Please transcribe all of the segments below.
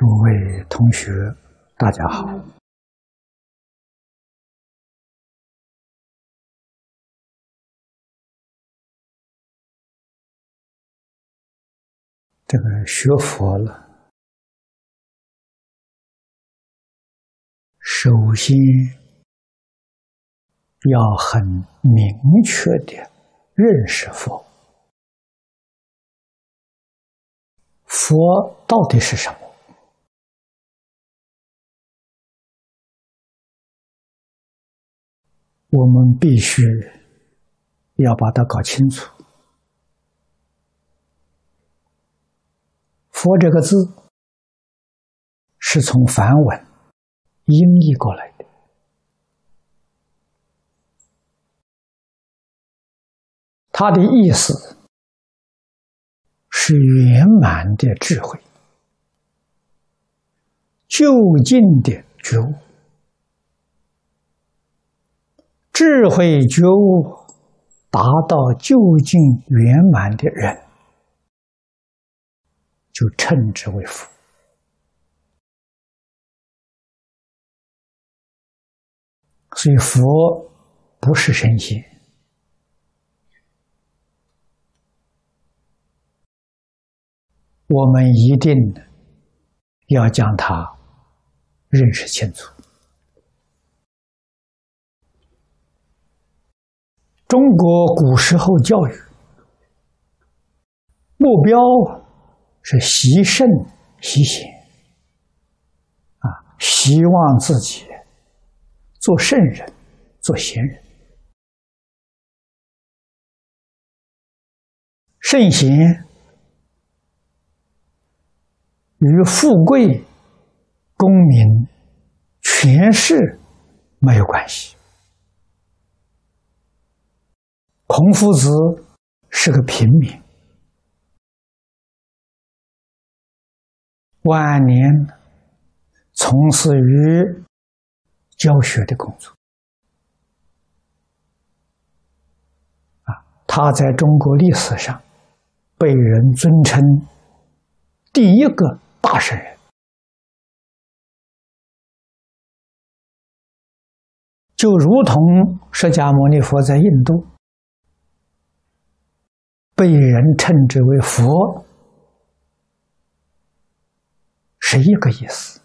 诸位同学，大家好。这个学佛了，首先要很明确的认识佛。佛到底是什么？我们必须要把它搞清楚。佛这个字是从梵文音译过来的，它的意思是圆满的智慧、究竟的觉悟。智慧觉悟达到究竟圆满的人，就称之为佛。所以，佛不是神仙，我们一定要将它认识清楚。中国古时候教育目标是习圣习贤，啊，希望自己做圣人、做贤人。圣贤与富贵、功名、权势没有关系。孔夫子是个平民，晚年从事于教学的工作。啊，他在中国历史上被人尊称第一个大圣人，就如同释迦牟尼佛在印度。被人称之为佛，是一个意思。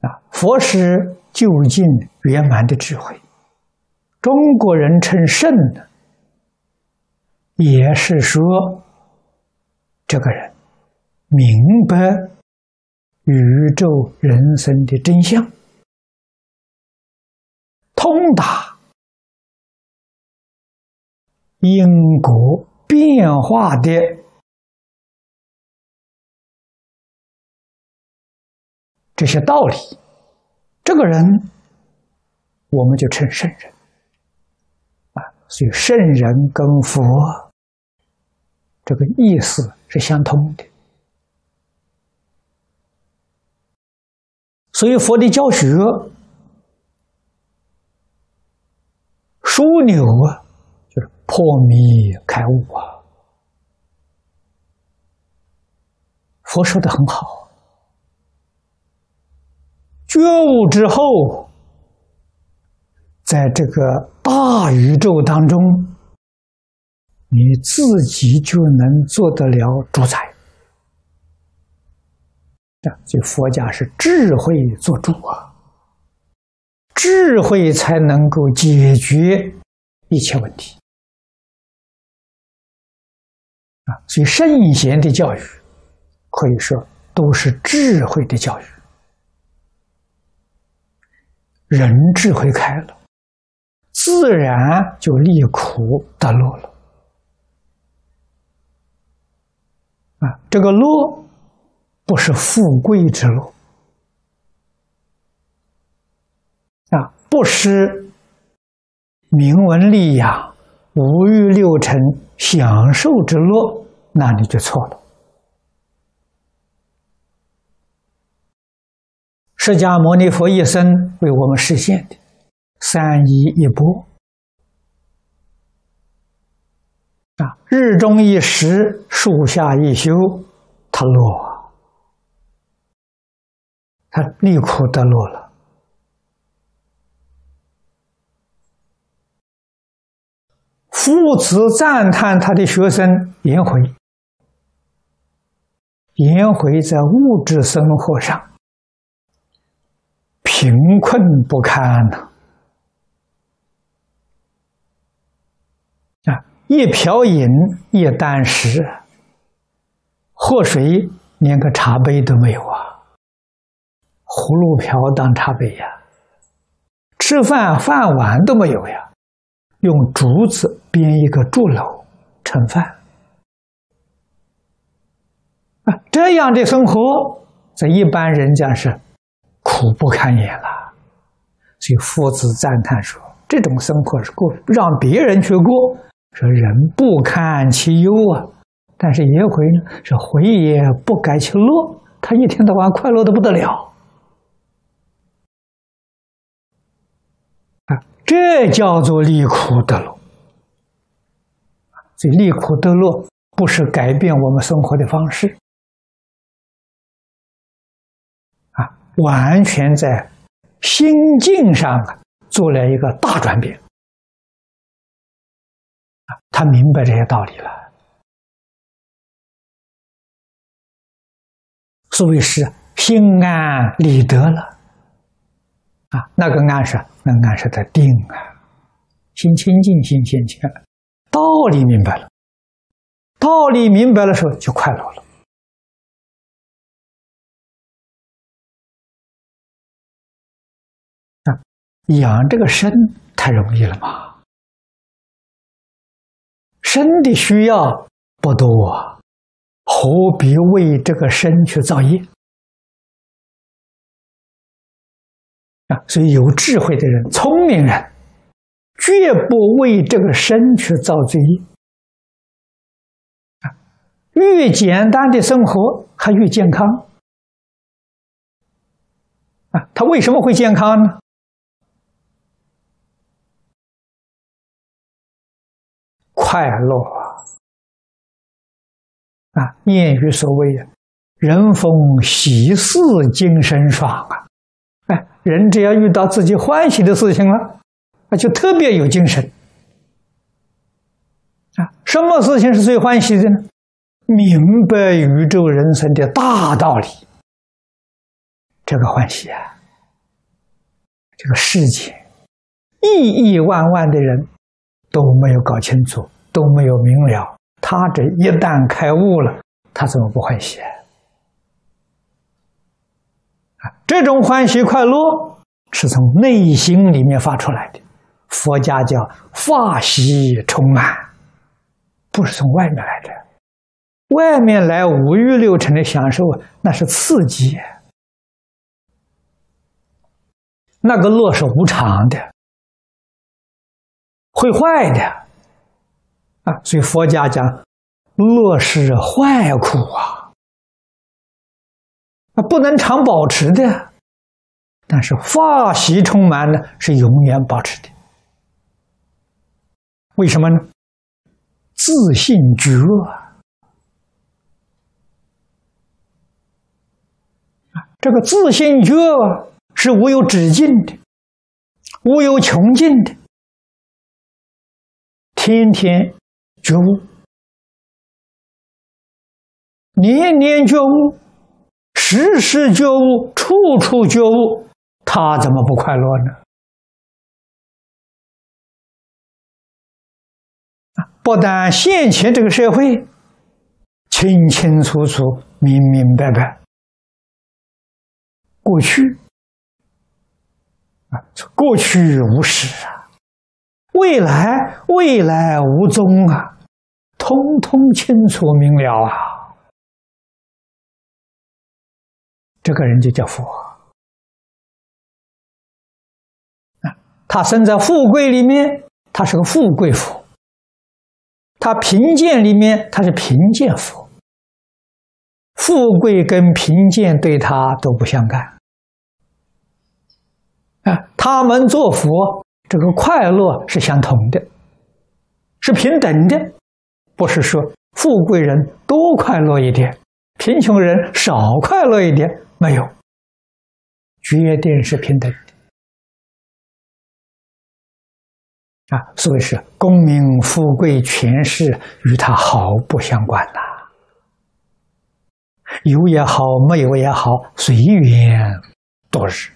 啊，佛是究竟圆满的智慧。中国人称圣的，也是说这个人明白宇宙人生的真相，通达。因果变化的这些道理，这个人我们就称圣人啊。所以圣人跟佛这个意思是相通的。所以佛的教学枢纽啊。破迷开悟啊！佛说的很好，觉悟之后，在这个大宇宙当中，你自己就能做得了主宰。啊，这佛家是智慧做主啊，智慧才能够解决一切问题。啊，所以圣贤的教育，可以说都是智慧的教育。人智慧开了，自然就离苦得乐了。啊，这个乐不是富贵之乐，啊，不是名闻利养、五欲六尘。享受之乐，那你就错了。释迦牟尼佛一生为我们实现的三一一波啊，日中一时，树下一宿，他落，他离苦得乐了。父子赞叹他的学生颜回，颜回在物质生活上贫困不堪呐。啊，一瓢饮，一箪食，喝水连个茶杯都没有啊，葫芦瓢当茶杯呀，吃饭饭碗都没有呀，用竹子编一个竹篓盛饭啊，这样的生活在一般人家是苦不堪言了，所以夫子赞叹说：这种生活是过让别人去过。说人不堪其忧啊，但是颜回呢，是回也不改其乐，他一天到晚快乐的不得了啊，这叫做离苦得乐。所以离苦得乐不是改变我们生活的方式啊，完全在心境上啊做了一个大转变。他明白这些道理了，所谓是心安理得了啊。那个安是那安是的定啊，心清净，心清净，道理明白了，道理明白了时候就快乐了啊。养这个身太容易了嘛。身的需要不多啊，何必为这个身去造业啊？所以有智慧的人、聪明人，绝不为这个身去造罪啊！越简单的生活，还越健康啊！他为什么会健康呢？快乐啊！啊，谚语所谓“人逢喜事精神爽”啊，哎，人只要遇到自己欢喜的事情了，那就特别有精神啊。什么事情是最欢喜的呢？明白宇宙人生的大道理，这个欢喜啊！这个世界亿亿万万的人都没有搞清楚。都没有明了，他这一旦开悟了，他怎么不欢喜啊？这种欢喜快乐是从内心里面发出来的，佛家叫法喜充满，不是从外面来的。外面来五欲六尘的享受，那是刺激，那个乐是无常的，会坏的。啊，所以佛家讲，乐是坏苦啊，啊不能常保持的，但是法喜充满呢，是永远保持的。为什么呢？自信觉啊，这个自信觉是无有止境的，无有穷尽的，天天。觉悟，年年觉悟，时时觉悟，处处觉悟，他怎么不快乐呢？不但现前这个社会清清楚楚、明明白白，过去啊，过去无始啊。未来，未来无踪啊，通通清楚明了啊！这个人就叫佛啊。他生在富贵里面，他是个富贵佛；他贫贱里面，他是贫贱佛。富贵跟贫贱对他都不相干啊。他们做佛。这个快乐是相同的，是平等的，不是说富贵人多快乐一点，贫穷人少快乐一点，没有。决定是平等啊！所谓是功名富贵权势与他毫不相关呐，有也好，没有也好，随缘度日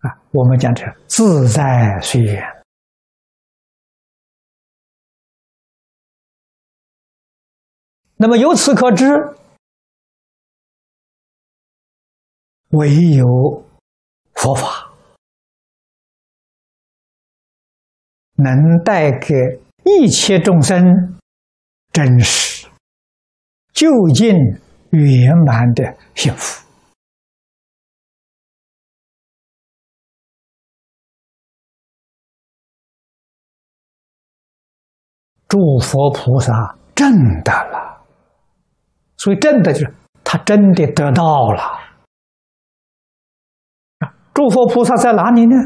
啊！我们讲这自在随缘。那么由此可知，唯有佛法能带给一切众生真实、究竟、圆满的幸福。诸佛菩萨真的了。所以，真的就是他真的得到了啊！诸佛菩萨在哪里呢？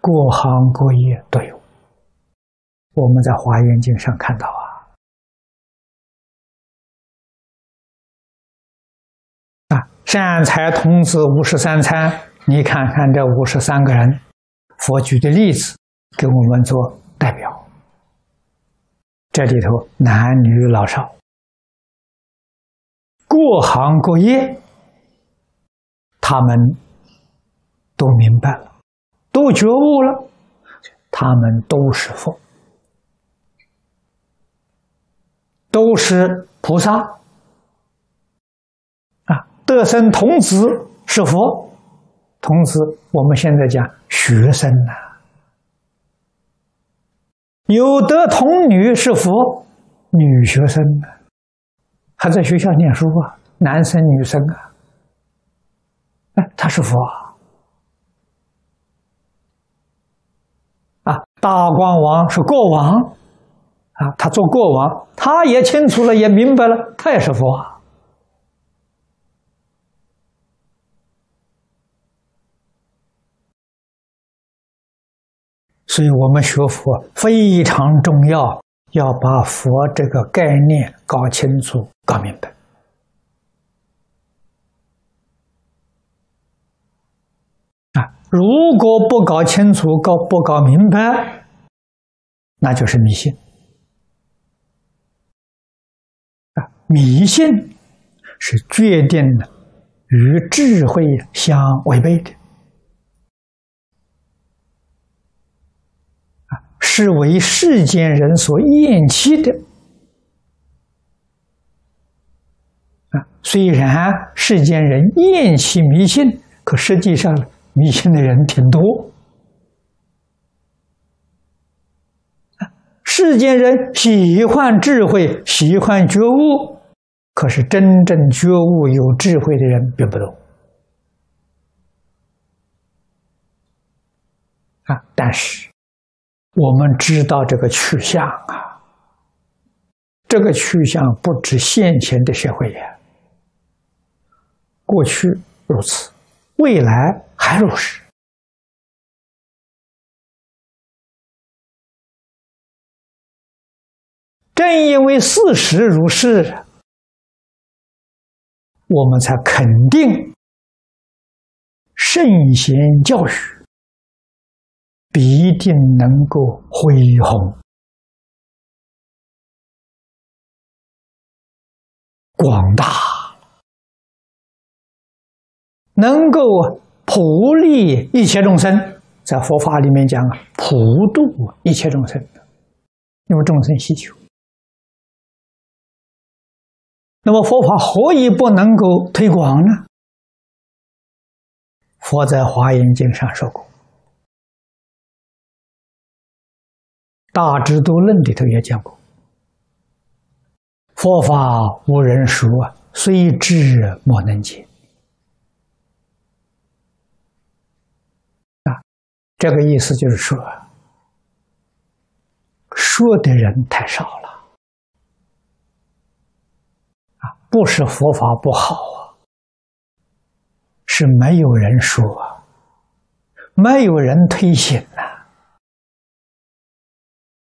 各行各业都有。我们在《华严经》上看到啊，啊，善财童子五十三参，你看看这五十三个人，佛举的例子给我们做代表。这里头男女老少。各行各业，他们都明白了，都觉悟了，他们都是佛，都是菩萨。啊！得生童子是佛，童子我们现在讲学生呐，有得童女是佛，女学生呢。还在学校念书啊，男生女生啊，哎，他是佛啊，大光王是国王。啊，他做国王，他也清楚了，也明白了，他也是佛啊。所以我们学佛非常重要。要把佛这个概念搞清楚、搞明白啊！如果不搞清楚、搞不搞明白，那就是迷信啊！迷信是决定了与智慧相违背的。啊是为世间人所厌弃的啊！虽然世间人厌弃迷信，可实际上迷信的人挺多世间人喜欢智慧，喜欢觉悟，可是真正觉悟、有智慧的人并不多啊！但是。我们知道这个去向啊，这个去向不止现前的社会呀，过去如此，未来还如是。正因为事实如是，我们才肯定圣贤教育。必定能够恢弘、广大，能够普利一切众生。在佛法里面讲啊，普度一切众生，因为众生需求。那么佛法何以不能够推广呢？佛在《华严经》上说过。大智度论里头也讲过，佛法无人说，虽知莫能解。啊，这个意思就是说，说的人太少了。啊，不是佛法不好啊，是没有人说，没有人推行啊。